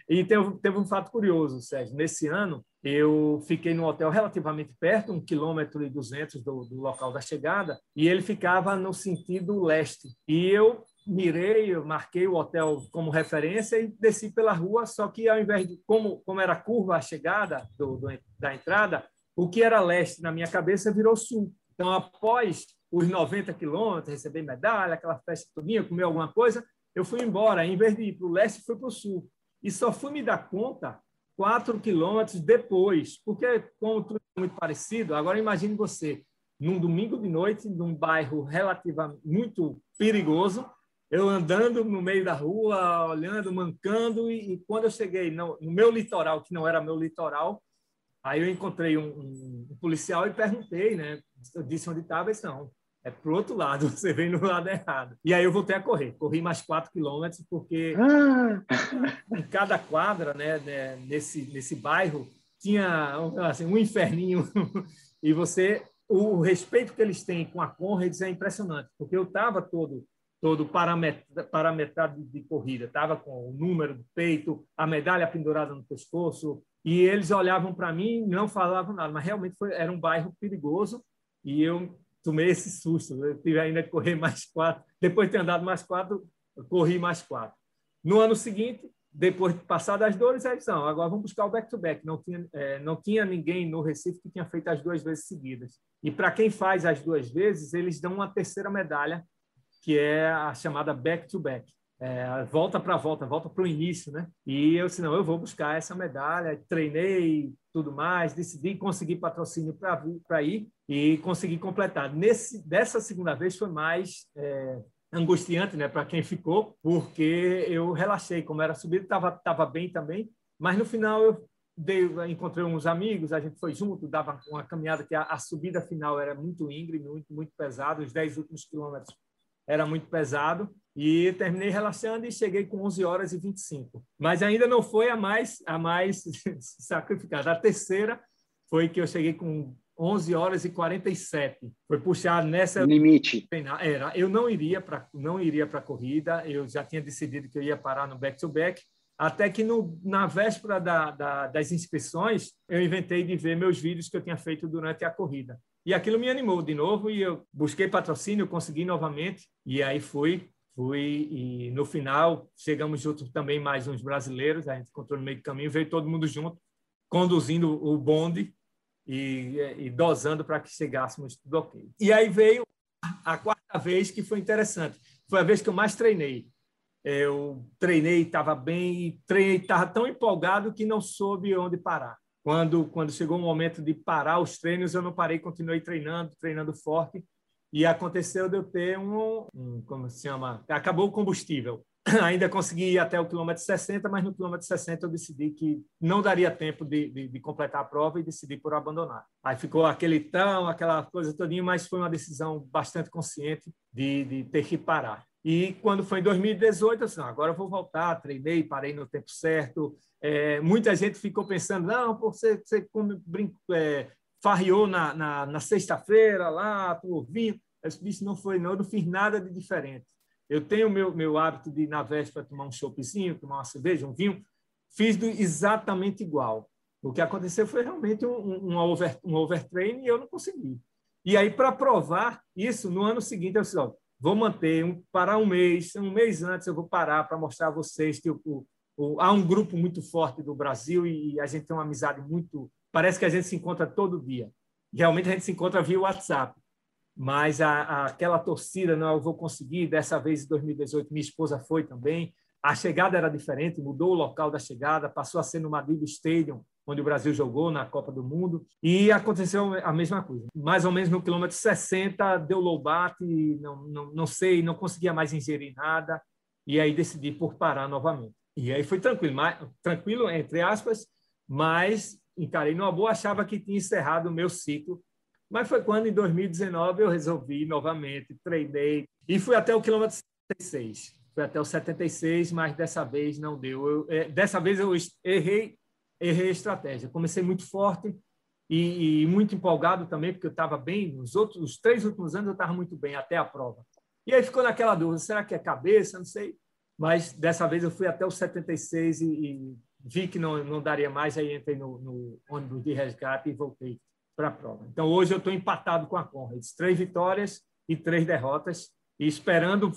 E teve, teve um fato curioso, Sérgio. Nesse ano, eu fiquei num hotel relativamente perto, um quilômetro e duzentos do, do local da chegada, e ele ficava no sentido leste. E eu mirei, eu marquei o hotel como referência e desci pela rua, só que ao invés de, como, como era curva a chegada do, do, da entrada, o que era leste na minha cabeça virou sul. Então, após os 90 quilômetros, receber medalha, aquela festa todinha, comer alguma coisa, eu fui embora. Em vez de ir para o leste, fui para o sul. E só fui me dar conta quatro quilômetros depois, porque como tudo é muito parecido, agora imagine você, num domingo de noite, num bairro relativamente muito perigoso, eu andando no meio da rua, olhando, mancando, e, e quando eu cheguei no, no, meu litoral, que não era meu litoral, aí eu encontrei um, um, um policial e perguntei, né? Eu disse onde estava, e não, é pro outro lado, você vem no lado errado. E aí eu voltei a correr, corri mais quatro quilômetros, porque ah. em cada quadra, né, né, nesse, nesse bairro, tinha assim, um inferninho, e você, o respeito que eles têm com a Conrads é impressionante, porque eu estava todo todo parametrado de corrida. Estava com o número do peito, a medalha pendurada no pescoço, e eles olhavam para mim não falavam nada, mas realmente foi, era um bairro perigoso e eu tomei esse susto. Eu tive ainda que correr mais quatro. Depois de ter andado mais quatro, corri mais quatro. No ano seguinte, depois de passar das dores, eles não, agora vamos buscar o back-to-back. -back. Não, tinha, é, não tinha ninguém no Recife que tinha feito as duas vezes seguidas. E para quem faz as duas vezes, eles dão uma terceira medalha que é a chamada back-to-back. -back. É, volta para volta, volta para o início, né? E eu disse, não, eu vou buscar essa medalha, treinei tudo mais, decidi conseguir patrocínio para ir e consegui completar. Nesse, dessa segunda vez foi mais é, angustiante, né, para quem ficou, porque eu relaxei, como era subida, estava tava bem também, mas no final eu dei, encontrei uns amigos, a gente foi junto, dava uma caminhada que a, a subida final era muito íngreme, muito, muito pesado, os 10 últimos quilômetros era muito pesado e terminei relaxando e cheguei com 11 horas e 25. Mas ainda não foi a mais a mais sacrificada. A terceira foi que eu cheguei com 11 horas e 47. Foi puxar nessa limite. Era, eu não iria para não iria para a corrida, eu já tinha decidido que eu ia parar no back to back. Até que no, na véspera da, da, das inscrições, eu inventei de ver meus vídeos que eu tinha feito durante a corrida. E aquilo me animou de novo e eu busquei patrocínio, consegui novamente e aí fui, fui e no final chegamos juntos também mais uns brasileiros, a gente encontrou no meio do caminho, veio todo mundo junto, conduzindo o bonde e, e dosando para que chegássemos tudo ok. E aí veio a quarta vez que foi interessante, foi a vez que eu mais treinei. Eu treinei, estava bem, treinei, estava tão empolgado que não soube onde parar. Quando, quando chegou o momento de parar os treinos, eu não parei, continuei treinando, treinando forte. E aconteceu de eu ter um, um como se chama? Acabou o combustível. ainda consegui ir até o quilômetro 60, mas no quilômetro 60 eu decidi que não daria tempo de, de, de, completar a prova e decidi por abandonar. Aí ficou aquele tão, aquela coisa todinha, mas foi uma decisão bastante consciente de, de ter que parar. E quando foi em 2018, eu disse, agora eu vou voltar, treinei, parei no tempo certo. É, muita gente ficou pensando, não, você, você brinco, é, farriou na, na, na sexta-feira lá, por vinho. Eu disse, não foi não, eu não fiz nada de diferente. Eu tenho meu, meu hábito de, na véspera, tomar um choppzinho, tomar uma cerveja, um vinho. Fiz do, exatamente igual. O que aconteceu foi realmente um, um, um overtrain e eu não consegui. E aí, para provar isso, no ano seguinte, eu disse, ó, vou manter, um, parar um mês, um mês antes eu vou parar para mostrar a vocês que o, o, há um grupo muito forte do Brasil e a gente tem uma amizade muito... Parece que a gente se encontra todo dia. Realmente a gente se encontra via WhatsApp mas a, a, aquela torcida, não, eu vou conseguir. Dessa vez, em 2018, minha esposa foi também. A chegada era diferente, mudou o local da chegada, passou a ser no Madrid Stadium, onde o Brasil jogou na Copa do Mundo, e aconteceu a mesma coisa. Mais ou menos no quilômetro 60, deu low bat, não, não, não sei, não conseguia mais ingerir nada, e aí decidi por parar novamente. E aí foi tranquilo, mas, tranquilo, entre aspas, mas encarei numa boa, achava que tinha encerrado o meu ciclo mas foi quando, em 2019, eu resolvi novamente, treinei e fui até o quilômetro 76. Fui até o 76, mas dessa vez não deu. Eu, é, dessa vez eu errei, errei a estratégia. Comecei muito forte e, e muito empolgado também, porque eu estava bem. Nos outros, os três últimos anos eu estava muito bem, até a prova. E aí ficou naquela dúvida: será que é cabeça? Não sei. Mas dessa vez eu fui até o 76 e, e vi que não, não daria mais. Aí entrei no, no ônibus de resgate e voltei para a prova. Então, hoje eu estou empatado com a Conrads, três vitórias e três derrotas, e esperando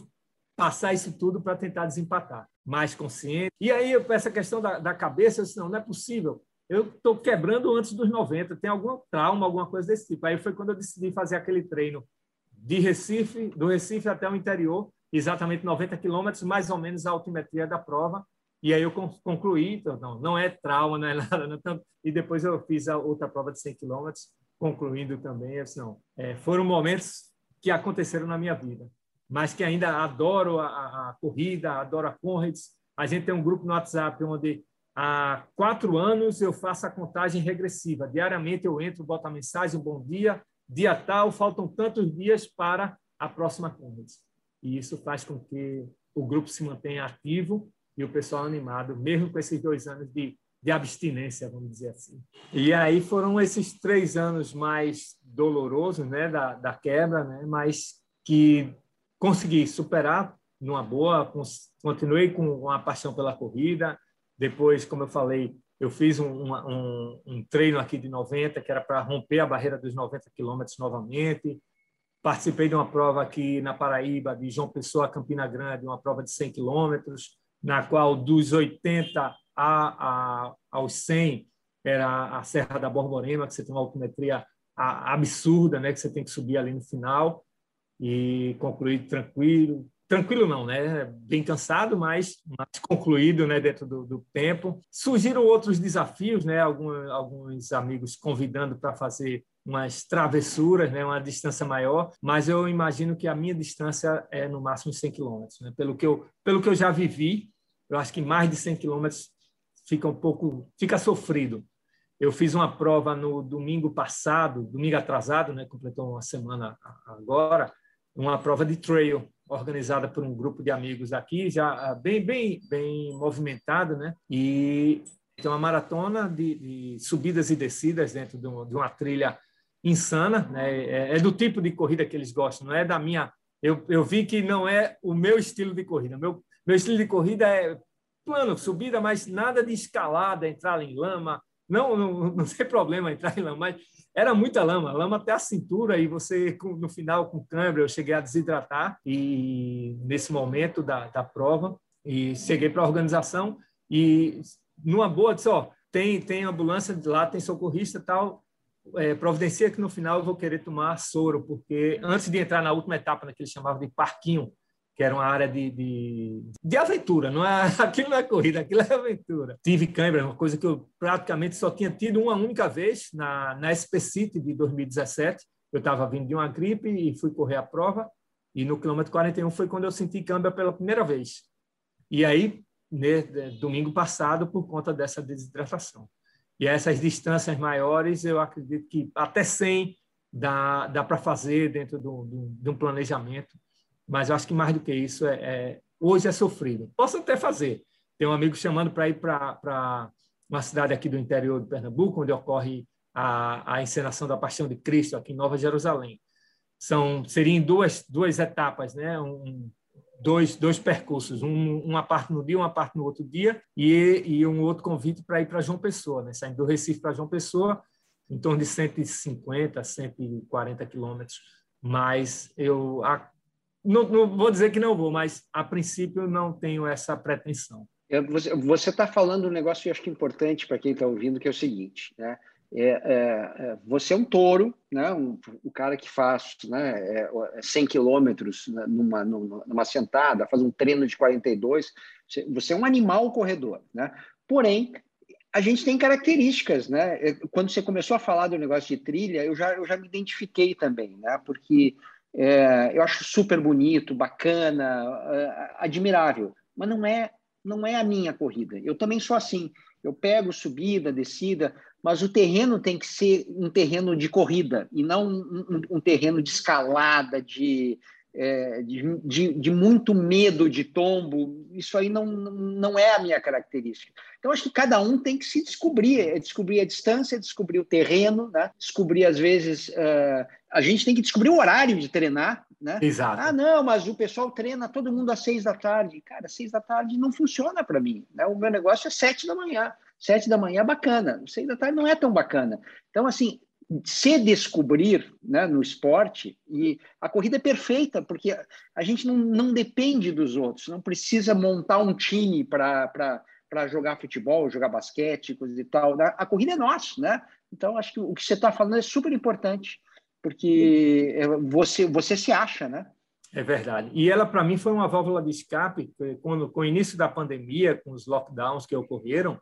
passar isso tudo para tentar desempatar, mais consciente. E aí, essa questão da, da cabeça, eu disse, não, não é possível. Eu estou quebrando antes dos 90, tem algum trauma, alguma coisa desse tipo. Aí foi quando eu decidi fazer aquele treino de Recife, do Recife até o interior, exatamente 90 quilômetros, mais ou menos a altimetria da prova, e aí eu concluí, então, não, não é trauma, não é nada. Não, e depois eu fiz a outra prova de 100 quilômetros, concluindo também. Assim, não, é, foram momentos que aconteceram na minha vida, mas que ainda adoro a, a corrida, adoro a Conrads. A gente tem um grupo no WhatsApp onde há quatro anos eu faço a contagem regressiva. Diariamente eu entro, boto a mensagem, bom dia, dia tal, faltam tantos dias para a próxima Conrads. E isso faz com que o grupo se mantenha ativo e o pessoal animado, mesmo com esses dois anos de, de abstinência, vamos dizer assim. E aí foram esses três anos mais dolorosos né, da, da quebra, né, mas que consegui superar numa boa, continuei com uma paixão pela corrida. Depois, como eu falei, eu fiz um, um, um treino aqui de 90, que era para romper a barreira dos 90 quilômetros novamente. Participei de uma prova aqui na Paraíba, de João Pessoa a Campina Grande, uma prova de 100 quilômetros na qual dos 80 a, a, aos 100 era a Serra da Borborema, que você tem uma altimetria absurda, né, que você tem que subir ali no final e concluir tranquilo. Tranquilo não, né? Bem cansado, mas, mas concluído, né, dentro do, do tempo. Surgiram outros desafios, né? Alguns, alguns amigos convidando para fazer umas travessuras, né, uma distância maior, mas eu imagino que a minha distância é no máximo 100 quilômetros, né? Pelo que eu pelo que eu já vivi, eu acho que mais de 100 quilômetros fica um pouco, fica sofrido. Eu fiz uma prova no domingo passado, domingo atrasado, né, completou uma semana agora, uma prova de trail organizada por um grupo de amigos aqui, já ah, bem bem bem movimentado, né? E tem uma maratona de, de subidas e descidas dentro de uma, de uma trilha insana, né? É, é, do tipo de corrida que eles gostam, não é da minha. Eu, eu vi que não é o meu estilo de corrida. Meu meu estilo de corrida é plano, subida, mas nada de escalada, entrar em lama. Não, não, não tem problema entrar em lama, mas era muita lama, lama até a cintura e você no final com câimbra eu cheguei a desidratar e nesse momento da, da prova e cheguei para a organização e numa boa disse, ó, tem tem ambulância de lá, tem socorrista tal, é, providencia que no final eu vou querer tomar soro porque antes de entrar na última etapa, naquele chamava de parquinho, que era uma área de, de, de, aventura, não é, aquilo não é corrida, aquilo é aventura. Tive câimbra, uma coisa que eu praticamente só tinha tido uma única vez na, na SP City de 2017. Eu estava vindo de uma gripe e fui correr a prova, e no quilômetro 41 foi quando eu senti câimbra pela primeira vez. E aí, né, domingo passado, por conta dessa desidratação. E essas distâncias maiores, eu acredito que até 100 dá, dá para fazer dentro de um planejamento, mas eu acho que mais do que isso, é, é hoje é sofrido. Posso até fazer. Tem um amigo chamando para ir para uma cidade aqui do interior de Pernambuco, onde ocorre a, a encenação da Paixão de Cristo, aqui em Nova Jerusalém. São, seriam duas, duas etapas, né? Um, dois, dois percursos, um, uma parte no dia, uma parte no outro dia, e, e um outro convite para ir para João Pessoa, né? saindo do Recife para João Pessoa, em torno de 150, 140 quilômetros. Mas eu não, não, vou dizer que não vou, mas a princípio não tenho essa pretensão. Você está falando um negócio que eu acho que é importante para quem está ouvindo, que é o seguinte, né? É, é, é, você é um touro, né? Um, cara que faz né, 100 é, quilômetros numa, numa, numa, sentada, faz um treino de 42. Você é um animal corredor, né? Porém, a gente tem características, né? É, quando você começou a falar do negócio de trilha, eu já, eu já me identifiquei também, né? Porque é, eu acho super bonito, bacana, admirável, mas não é não é a minha corrida. Eu também sou assim. Eu pego subida, descida, mas o terreno tem que ser um terreno de corrida e não um, um terreno de escalada, de, é, de, de, de, muito medo de tombo. Isso aí não, não é a minha característica. Então, acho que cada um tem que se descobrir, é descobrir a distância, descobrir o terreno, né? descobrir, às vezes, uh, a gente tem que descobrir o horário de treinar. Né? Exato. Ah, não, mas o pessoal treina todo mundo às seis da tarde. Cara, seis da tarde não funciona para mim. Né? O meu negócio é sete da manhã. Sete da manhã é bacana, seis da tarde não é tão bacana. Então, assim, se descobrir né, no esporte, e a corrida é perfeita, porque a gente não, não depende dos outros, não precisa montar um time para jogar futebol, jogar basquete, coisa e tal. Né? A corrida é nossa, né? Então, acho que o que você está falando é super importante, porque você, você se acha, né? É verdade. E ela, para mim, foi uma válvula de escape, quando, com o início da pandemia, com os lockdowns que ocorreram,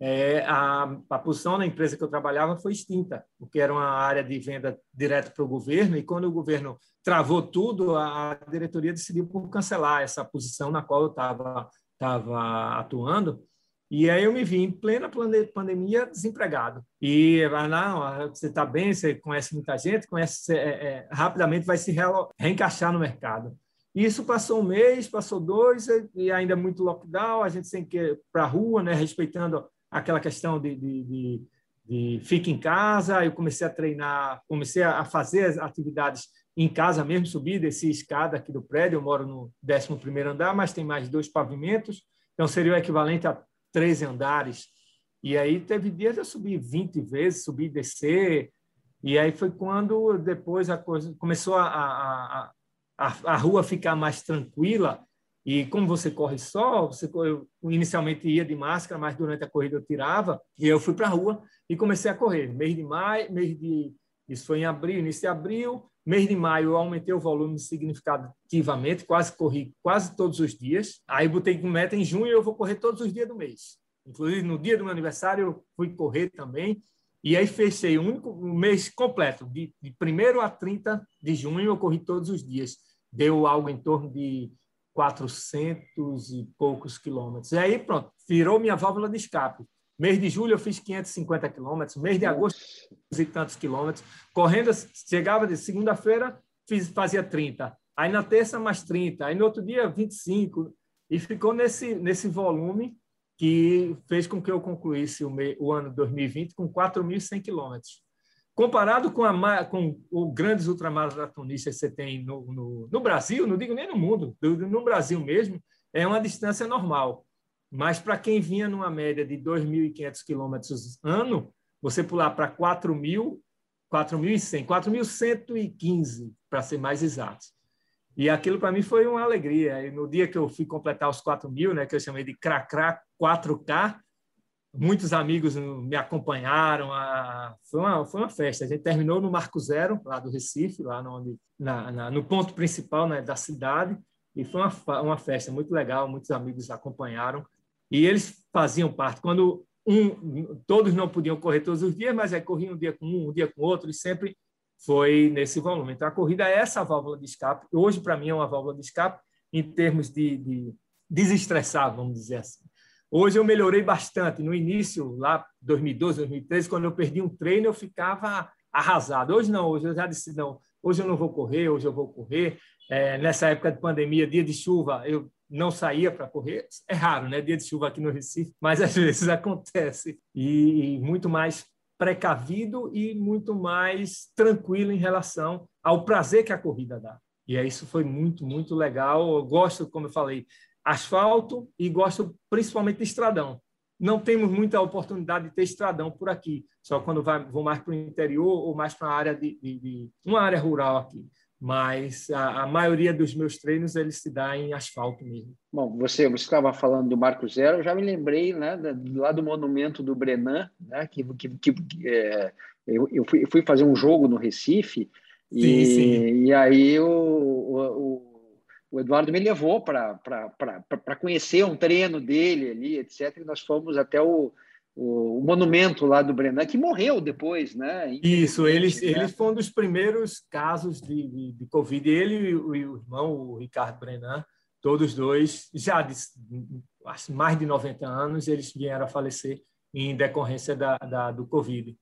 é, a, a posição na empresa que eu trabalhava foi extinta, porque era uma área de venda direto para o governo, e quando o governo travou tudo, a, diretoria decidiu por cancelar essa posição na qual eu estava tava atuando, e aí eu me vi em plena pandemia desempregado. E, ah, não, você está bem, você conhece muita gente, conhece, é, é, rapidamente vai se re, reencaixar no mercado. Isso passou um mês, passou dois, e ainda muito lockdown, a gente sem que para a rua, né, respeitando aquela questão de, de, de, de fica em casa. Eu comecei a treinar, comecei a fazer as atividades em casa mesmo, subir, descer escada aqui do prédio. Eu moro no 11 andar, mas tem mais dois pavimentos, então seria o equivalente a 13 andares. E aí teve dias de eu subir 20 vezes, subir e descer. E aí foi quando depois a coisa começou a, a, a, a rua ficar mais tranquila e como você corre só, você, eu inicialmente ia de máscara, mas durante a corrida eu tirava, e eu fui para a rua e comecei a correr. Mês de maio, mês de. Isso foi em abril, início de abril. Mês de maio eu aumentei o volume significativamente, quase corri quase todos os dias. Aí botei com meta em junho eu vou correr todos os dias do mês. Inclusive no dia do meu aniversário eu fui correr também. E aí fechei um, único, um mês completo, de, de 1 a 30 de junho eu corri todos os dias. Deu algo em torno de 400 e poucos quilômetros. E aí, pronto, virou minha válvula de escape. Mês de julho eu fiz 550 quilômetros, mês de agosto e tantos quilômetros. Correndo, chegava de segunda-feira, fazia 30. Aí na terça, mais 30. Aí no outro dia, 25. E ficou nesse, nesse volume que fez com que eu concluísse o, me, o ano 2020 com 4.100 quilômetros. Comparado com, a, com os grandes ultramaratonistas que você tem no, no, no, Brasil, não digo nem no mundo, no Brasil mesmo, é uma distância normal. Mas para quem vinha numa média de 2.500 quilômetros ano, você pular para 4.000, 4.100, 4.115, para ser mais exato. E aquilo para mim foi uma alegria. E no dia que eu fui completar os 4.000, né, que eu chamei de Cracra 4K, muitos amigos me acompanharam. A... Foi, uma, foi uma festa. A gente terminou no Marco Zero, lá do Recife, lá no, na, na, no ponto principal né, da cidade. E foi uma, uma festa muito legal, muitos amigos acompanharam. E eles faziam parte. Quando um, todos não podiam correr todos os dias, mas aí corriam um dia com um, um dia com outro, e sempre foi nesse volume. Então, a corrida é essa válvula de escape. Hoje, para mim, é uma válvula de escape em termos de, de desestressar, vamos dizer assim. Hoje eu melhorei bastante. No início, lá 2012, 2013, quando eu perdi um treino, eu ficava arrasado. Hoje não, hoje eu já disse, não, hoje eu não vou correr, hoje eu vou correr. É, nessa época de pandemia, dia de chuva, eu não saía para correr. É raro, né? Dia de chuva aqui no Recife, mas às vezes acontece. E, e muito mais precavido e muito mais tranquilo em relação ao prazer que a corrida dá. E isso foi muito, muito legal. Eu gosto, como eu falei, asfalto e gosto principalmente de estradão. Não temos muita oportunidade de ter estradão por aqui, só quando vai, vou mais para o interior ou mais para a área de, de, de, uma área rural aqui mas a, a, maioria dos meus treinos eles se dá em asfalto mesmo. Bom, você você estava falando do Marco Zero, eu já me lembrei, né, lá do monumento do Brenan, né, que, que, que é, eu, eu, fui, fui, fazer um jogo no Recife sim, e, sim. e aí o, o, o Eduardo me levou para conhecer um treino dele ali, etc. E nós fomos até o o, o, monumento lá do Brenan, que morreu depois, né? Isso, ele, né? ele foi um dos primeiros casos de, de, de Covid. Ele e o, e o, irmão, o Ricardo Brenan, todos dois, já de mais de 90 anos, eles vieram a falecer em decorrência da, da do Covid.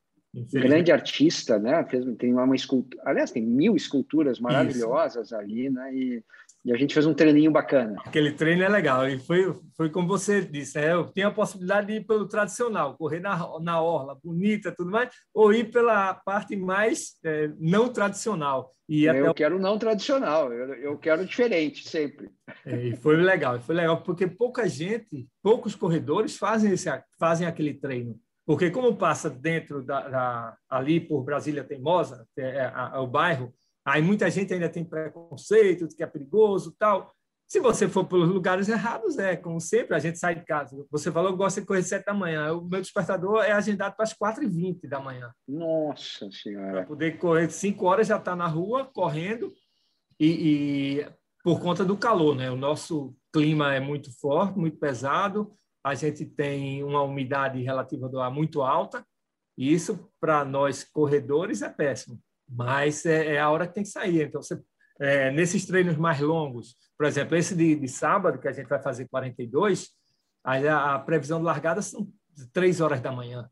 Grande artista, né? Fez, tem uma escultura, aliás, tem mil esculturas maravilhosas Isso. ali, né? E e a gente fez um treininho bacana. Aquele treino é legal. E foi, foi como você disse, né? eu tinha a possibilidade de ir pelo tradicional, correr na, na orla, bonita tudo mais, ou ir pela parte mais é, não tradicional. E eu até... quero não tradicional, eu, eu quero diferente sempre. É, e foi legal, foi legal, porque pouca gente, poucos corredores fazem, esse, fazem aquele treino. Porque como passa dentro da, da ali por Brasília Teimosa, é o bairro, Aí muita gente ainda tem preconceito de que é perigoso tal. Se você for pelos lugares errados, é como sempre, a gente sai de casa. Você falou que gosta de correr sete da manhã. O meu despertador é agendado para as quatro e vinte da manhã. Nossa Senhora! Para poder correr cinco horas já está na rua, correndo, e, e, por conta do calor, né? O nosso clima é muito forte, muito pesado, a gente tem uma umidade relativa do ar muito alta, e isso, para nós corredores, é péssimo mas é, é, a hora que tem que sair. Então, você, é, nesses treinos mais longos, por exemplo, esse de, de, sábado, que a gente vai fazer 42, a, a previsão de largada são três horas da manhã.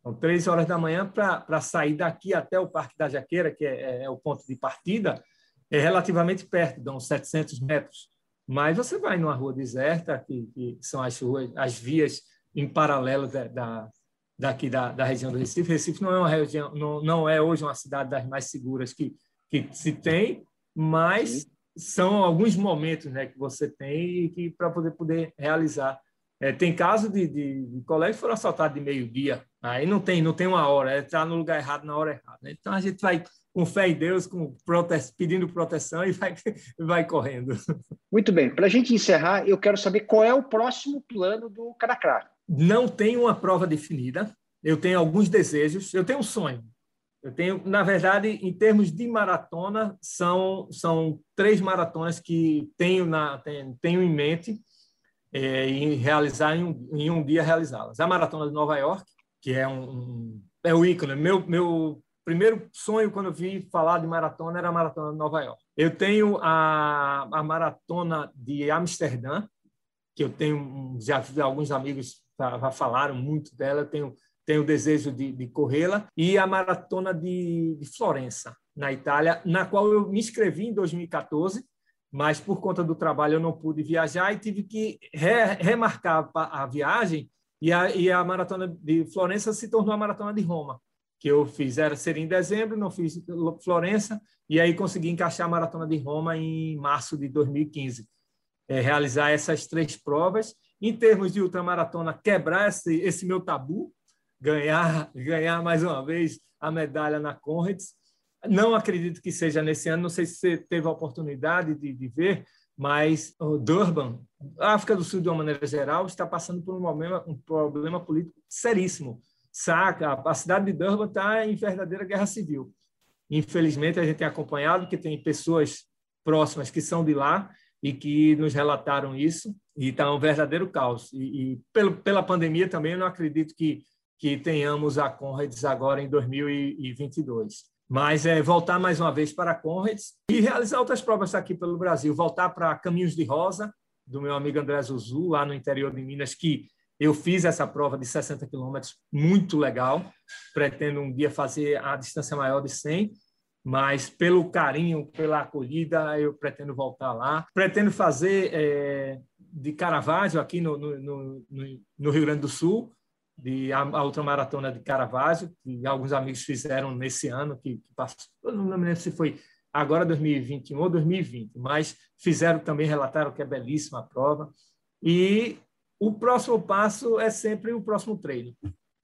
Então, três horas da manhã para sair daqui até o Parque da Jaqueira, que é, é, é, o ponto de partida, é relativamente perto, dão 700 metros. Mas você vai numa rua deserta, que, que são as ruas, as vias em paralelo da, da daqui da, da região do Recife. Recife não é uma região, não, não é hoje uma cidade das mais seguras que, que se tem, mas são alguns momentos né, que você tem que para poder poder realizar. É, tem caso de, de, de colegas que foram assaltados de meio-dia, aí não tem, não tem uma hora, é estar no lugar errado na hora errada. Né? Então a gente vai com fé em Deus, com prote... pedindo proteção e vai, vai correndo. Muito bem. Para a gente encerrar, eu quero saber qual é o próximo plano do Caracrá não tenho uma prova definida. Eu tenho alguns desejos. Eu tenho um sonho. Eu tenho, na verdade, em termos de maratona, são são três maratonas que tenho na tenho, tenho em mente é, em realizar em um, em um dia realizá-las. A maratona de Nova York, que é um, um é o ícone. Meu meu primeiro sonho quando eu vi falar de maratona era a maratona de Nova York. Eu tenho a, a maratona de Amsterdã, que eu tenho já alguns amigos já falaram muito dela, tenho tenho o desejo de, de corrê-la. E a maratona de, de, Florença na Itália, na qual eu me inscrevi em 2014, mas por conta do trabalho eu não pude viajar e tive que re, remarcar a viagem. E a, e a maratona de Florença se tornou a maratona de Roma que eu fiz. Era ser em dezembro, não fiz Florença e aí consegui encaixar a maratona de Roma em março de 2015 é, realizar essas três provas. Em termos de ultramaratona, quebrar esse, esse meu tabu, ganhar, ganhar mais uma vez a medalha na Conrads. Não acredito que seja nesse ano, não sei se você teve a oportunidade de, de ver, mas o Durban, a África do Sul, de uma maneira geral, está passando por um problema, um problema político seríssimo. Saca? A cidade de Durban está em verdadeira guerra civil. Infelizmente, a gente tem acompanhado que tem pessoas próximas que são de lá e que nos relataram isso, e está um verdadeiro caos. E, e pelo, pela pandemia também, eu não acredito que, que tenhamos a Conrads agora em 2022. Mas é voltar mais uma vez para a Conrads e realizar outras provas aqui pelo Brasil, voltar para Caminhos de Rosa, do meu amigo André Zuzu, lá no interior de Minas, que eu fiz essa prova de 60 quilômetros, muito legal. Pretendo um dia fazer a distância maior de 100, mas pelo carinho, pela acolhida, eu pretendo voltar lá. Pretendo fazer é, de Caravaggio, aqui no, no, no, no, Rio Grande do Sul, de a, a ultramaratona de Caravaggio, que alguns amigos fizeram nesse ano, que, que passou, não me lembro se foi agora 2021 ou 2020, mas fizeram também, relataram que é belíssima a prova. E o próximo passo é sempre o próximo treino.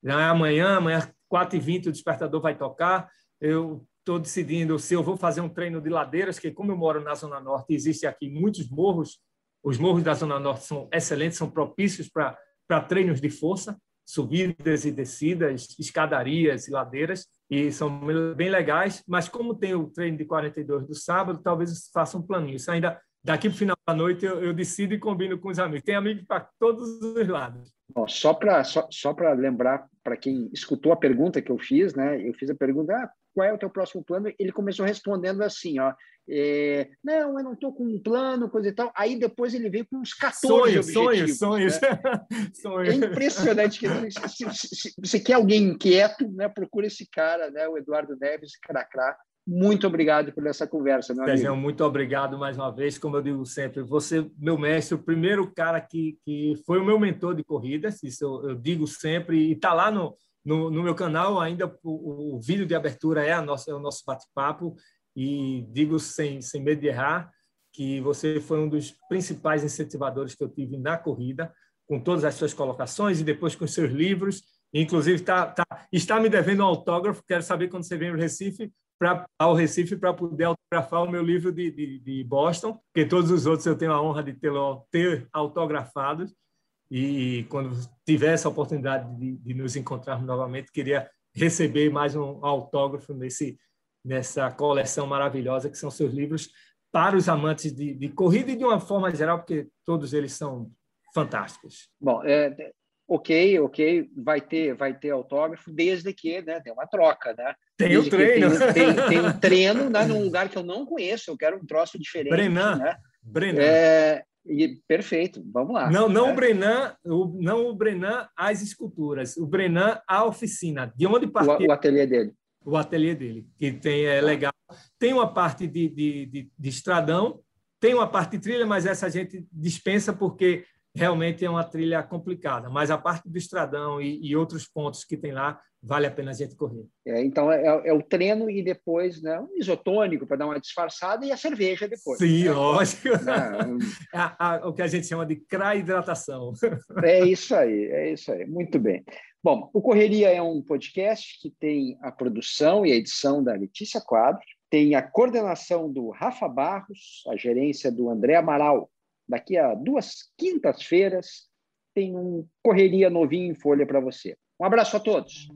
Já é amanhã, amanhã 4h20 o despertador vai tocar, eu estou decidindo se eu vou fazer um treino de ladeiras, que como eu moro na Zona Norte, existe aqui muitos morros, os morros da Zona Norte são excelentes, são propícios para treinos de força, subidas e descidas, escadarias e ladeiras, e são bem legais, mas como tem o treino de 42 do sábado, talvez faça um planinho. Isso ainda daqui para o final da noite eu, eu, decido e combino com os amigos. Tem amigos para todos os lados. Bom, só para só, só lembrar para quem escutou a pergunta que eu fiz, né? Eu fiz a pergunta, ah, qual é o teu próximo plano? Ele começou respondendo assim, ó, é, não, eu não estou com um plano, coisa e tal. Aí depois ele veio com uns 14 sonhos, objetivos. Sonhos, né? sonhos. É impressionante. Que, se, se, se, você quer alguém inquieto, né? procura esse cara, né? o Eduardo Neves, Cracrá. Muito obrigado por essa conversa, meu Sérgio, muito obrigado mais uma vez. Como eu digo sempre, você, meu mestre, o primeiro cara que, que foi o meu mentor de corridas, isso eu, eu digo sempre, e está lá no, no, no, meu canal ainda o, o, vídeo de abertura é, a nossa, é o nosso bate-papo e digo sem, sem medo de errar que você foi um dos principais incentivadores que eu tive na corrida, com todas as suas colocações e depois com os seus livros. Inclusive, tá, tá, está me devendo um autógrafo. Quero saber quando você vem ao Recife, ao Recife para poder autografar o meu livro de, de, de, Boston, porque todos os outros eu tenho a honra de ter, ter autografados. E quando tiver essa oportunidade de, de nos encontrarmos novamente, queria receber mais um autógrafo nesse nessa coleção maravilhosa que são seus livros para os amantes de, de corrida e de uma forma geral, porque todos eles são fantásticos. Bom, é, ok, ok, vai ter, vai ter autógrafo, desde que né, tem uma troca, né? Tem o treino. Tem, tem, tem, um treino né, num lugar que eu não conheço, eu quero um troço diferente. Brenan, né? Brenan. É, e, perfeito, vamos lá. Não, não né? o Brenan, o, não o Brenan as esculturas, o Brenan a oficina. De onde partiu? O, o ateliê dele o ateliê dele, que tem é legal. Tem uma parte de, de, de, de estradão, tem uma parte de trilha, mas essa a gente dispensa porque realmente é uma trilha complicada. Mas a parte do estradão e, e outros pontos que tem lá, vale a pena a gente correr. É, então, é, é, o treino e depois né, um isotônico para dar uma disfarçada e a cerveja depois. Sim, né? lógico. É, a, a, o que a gente chama de cra-hidratação. É isso aí, é isso aí. Muito bem. Bom, o Correria é um podcast que tem a produção e a edição da Letícia Quadro, tem a coordenação do Rafa Barros, a gerência do André Amaral. Daqui a duas quintas-feiras tem um Correria novinho em folha para você. Um abraço a todos.